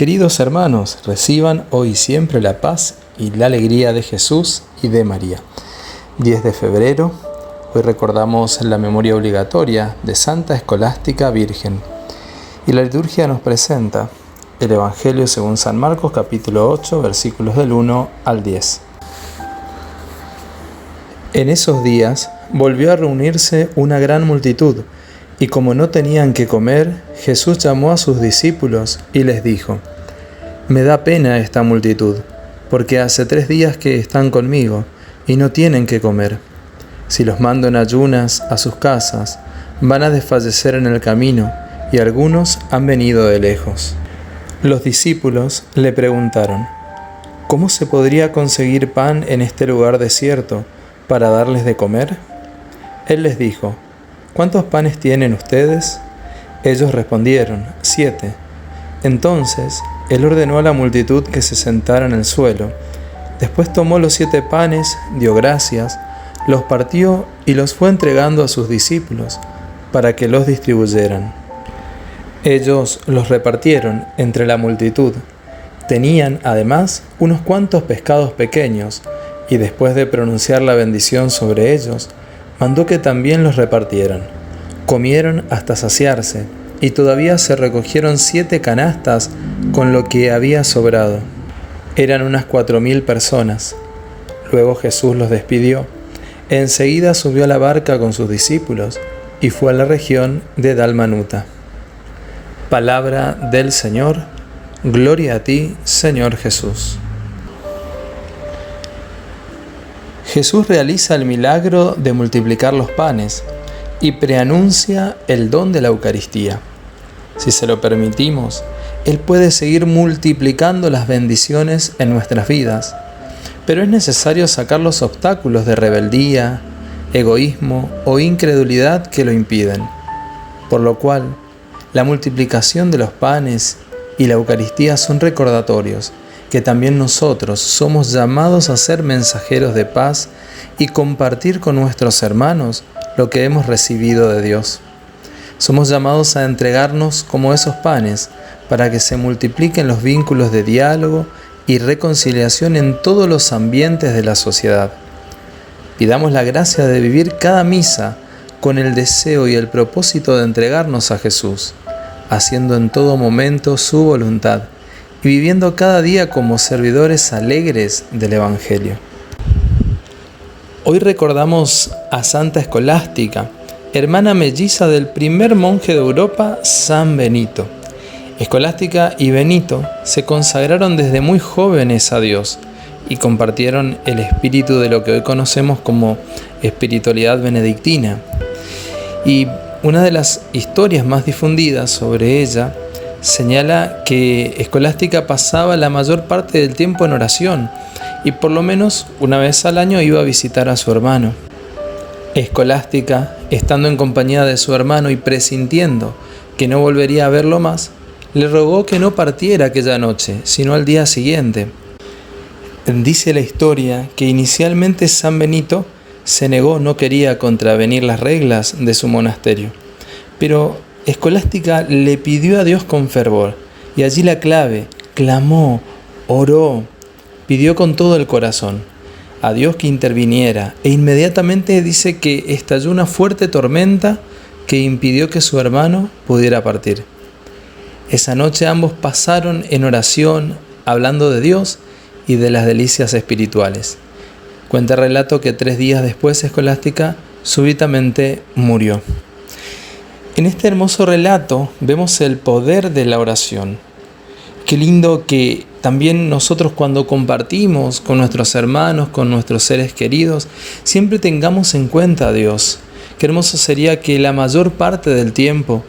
Queridos hermanos, reciban hoy siempre la paz y la alegría de Jesús y de María. 10 de febrero, hoy recordamos la memoria obligatoria de Santa Escolástica Virgen. Y la liturgia nos presenta el Evangelio según San Marcos capítulo 8 versículos del 1 al 10. En esos días volvió a reunirse una gran multitud y como no tenían que comer, Jesús llamó a sus discípulos y les dijo, Me da pena esta multitud, porque hace tres días que están conmigo y no tienen que comer. Si los mando en ayunas a sus casas, van a desfallecer en el camino, y algunos han venido de lejos. Los discípulos le preguntaron, ¿Cómo se podría conseguir pan en este lugar desierto para darles de comer? Él les dijo, ¿Cuántos panes tienen ustedes? Ellos respondieron, siete. Entonces él ordenó a la multitud que se sentara en el suelo. Después tomó los siete panes, dio gracias, los partió y los fue entregando a sus discípulos para que los distribuyeran. Ellos los repartieron entre la multitud. Tenían además unos cuantos pescados pequeños, y después de pronunciar la bendición sobre ellos, mandó que también los repartieran. Comieron hasta saciarse, y todavía se recogieron siete canastas con lo que había sobrado. Eran unas cuatro mil personas. Luego Jesús los despidió. Enseguida subió a la barca con sus discípulos y fue a la región de Dalmanuta. Palabra del Señor. Gloria a ti, Señor Jesús. Jesús realiza el milagro de multiplicar los panes y preanuncia el don de la Eucaristía. Si se lo permitimos, Él puede seguir multiplicando las bendiciones en nuestras vidas, pero es necesario sacar los obstáculos de rebeldía, egoísmo o incredulidad que lo impiden, por lo cual la multiplicación de los panes y la Eucaristía son recordatorios que también nosotros somos llamados a ser mensajeros de paz y compartir con nuestros hermanos lo que hemos recibido de Dios. Somos llamados a entregarnos como esos panes para que se multipliquen los vínculos de diálogo y reconciliación en todos los ambientes de la sociedad. Pidamos la gracia de vivir cada misa con el deseo y el propósito de entregarnos a Jesús, haciendo en todo momento su voluntad y viviendo cada día como servidores alegres del Evangelio. Hoy recordamos a Santa Escolástica, hermana melliza del primer monje de Europa, San Benito. Escolástica y Benito se consagraron desde muy jóvenes a Dios y compartieron el espíritu de lo que hoy conocemos como espiritualidad benedictina. Y una de las historias más difundidas sobre ella señala que Escolástica pasaba la mayor parte del tiempo en oración y por lo menos una vez al año iba a visitar a su hermano. Escolástica, estando en compañía de su hermano y presintiendo que no volvería a verlo más, le rogó que no partiera aquella noche, sino al día siguiente. Dice la historia que inicialmente San Benito se negó, no quería contravenir las reglas de su monasterio, pero Escolástica le pidió a Dios con fervor, y allí la clave, clamó, oró, pidió con todo el corazón a Dios que interviniera, e inmediatamente dice que estalló una fuerte tormenta que impidió que su hermano pudiera partir. Esa noche ambos pasaron en oración, hablando de Dios y de las delicias espirituales. Cuenta el relato que tres días después Escolástica súbitamente murió. En este hermoso relato vemos el poder de la oración. Qué lindo que también nosotros cuando compartimos con nuestros hermanos, con nuestros seres queridos, siempre tengamos en cuenta a Dios. Qué hermoso sería que la mayor parte del tiempo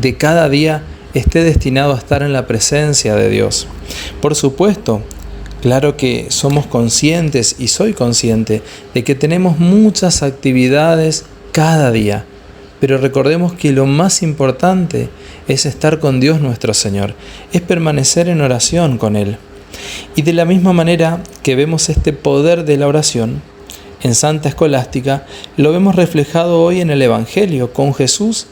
de cada día esté destinado a estar en la presencia de Dios. Por supuesto, claro que somos conscientes y soy consciente de que tenemos muchas actividades cada día pero recordemos que lo más importante es estar con Dios nuestro Señor, es permanecer en oración con Él. Y de la misma manera que vemos este poder de la oración, en Santa Escolástica lo vemos reflejado hoy en el Evangelio con Jesús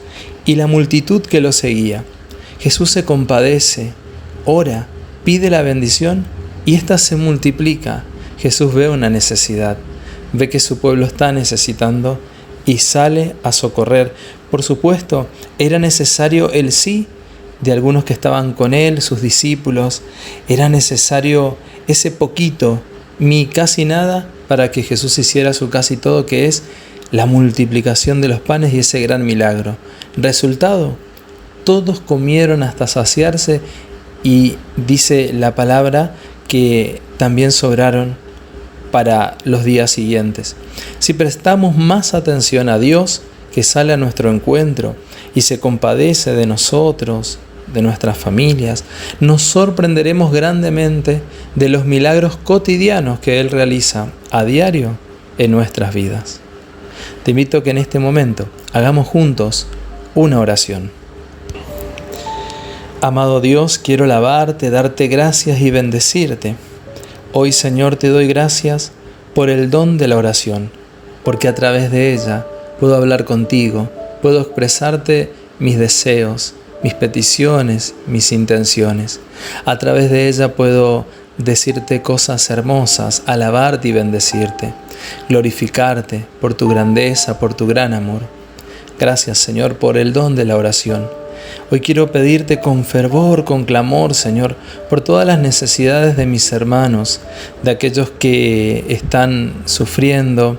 y la multitud que lo seguía. Jesús se compadece, ora, pide la bendición y ésta se multiplica. Jesús ve una necesidad, ve que su pueblo está necesitando y sale a socorrer. Por supuesto, era necesario el sí de algunos que estaban con él, sus discípulos. Era necesario ese poquito, mi casi nada, para que Jesús hiciera su casi todo, que es la multiplicación de los panes y ese gran milagro. Resultado, todos comieron hasta saciarse y dice la palabra que también sobraron para los días siguientes. Si prestamos más atención a Dios que sale a nuestro encuentro y se compadece de nosotros, de nuestras familias, nos sorprenderemos grandemente de los milagros cotidianos que Él realiza a diario en nuestras vidas. Te invito a que en este momento hagamos juntos una oración. Amado Dios, quiero alabarte, darte gracias y bendecirte. Hoy Señor te doy gracias por el don de la oración, porque a través de ella puedo hablar contigo, puedo expresarte mis deseos, mis peticiones, mis intenciones. A través de ella puedo decirte cosas hermosas, alabarte y bendecirte, glorificarte por tu grandeza, por tu gran amor. Gracias Señor por el don de la oración. Hoy quiero pedirte con fervor, con clamor, Señor, por todas las necesidades de mis hermanos, de aquellos que están sufriendo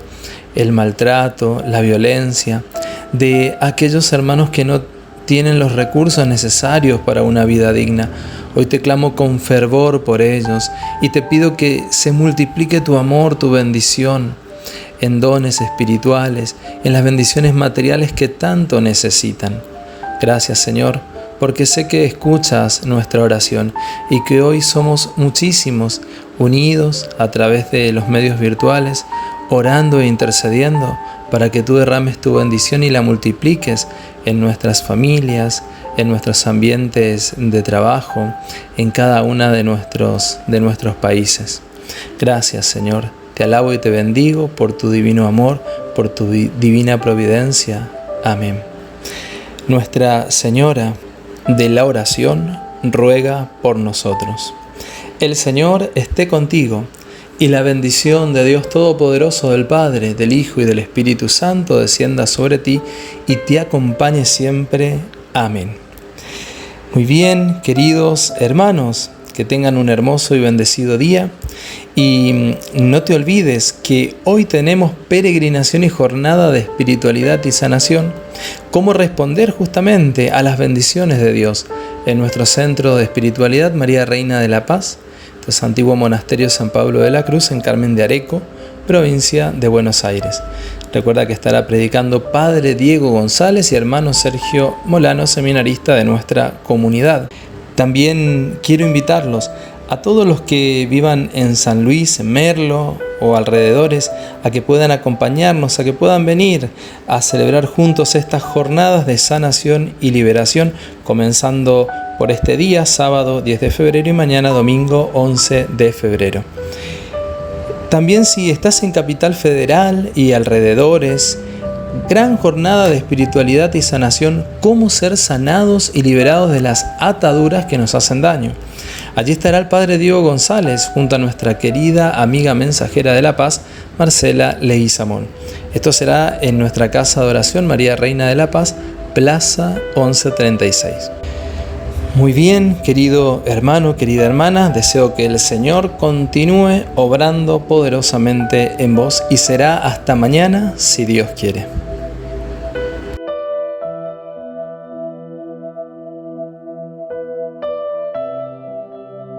el maltrato, la violencia, de aquellos hermanos que no tienen los recursos necesarios para una vida digna. Hoy te clamo con fervor por ellos y te pido que se multiplique tu amor, tu bendición en dones espirituales, en las bendiciones materiales que tanto necesitan. Gracias Señor, porque sé que escuchas nuestra oración y que hoy somos muchísimos unidos a través de los medios virtuales, orando e intercediendo para que tú derrames tu bendición y la multipliques en nuestras familias, en nuestros ambientes de trabajo, en cada una de nuestros, de nuestros países. Gracias Señor, te alabo y te bendigo por tu divino amor, por tu divina providencia. Amén. Nuestra Señora de la oración ruega por nosotros. El Señor esté contigo y la bendición de Dios Todopoderoso, del Padre, del Hijo y del Espíritu Santo descienda sobre ti y te acompañe siempre. Amén. Muy bien, queridos hermanos, que tengan un hermoso y bendecido día. Y no te olvides que hoy tenemos peregrinación y jornada de espiritualidad y sanación. Cómo responder justamente a las bendiciones de Dios en nuestro centro de espiritualidad María Reina de la Paz es antiguo monasterio San Pablo de la Cruz en Carmen de Areco, provincia de Buenos Aires. Recuerda que estará predicando Padre Diego González y hermano Sergio Molano, seminarista de nuestra comunidad. También quiero invitarlos a todos los que vivan en San Luis, Merlo o alrededores, a que puedan acompañarnos, a que puedan venir a celebrar juntos estas jornadas de sanación y liberación, comenzando por este día, sábado 10 de febrero y mañana domingo 11 de febrero. También si estás en Capital Federal y alrededores, gran jornada de espiritualidad y sanación, cómo ser sanados y liberados de las ataduras que nos hacen daño. Allí estará el Padre Diego González junto a nuestra querida amiga mensajera de la paz, Marcela Leguizamón. Esto será en nuestra casa de oración María Reina de la Paz, Plaza 1136. Muy bien, querido hermano, querida hermana, deseo que el Señor continúe obrando poderosamente en vos y será hasta mañana si Dios quiere.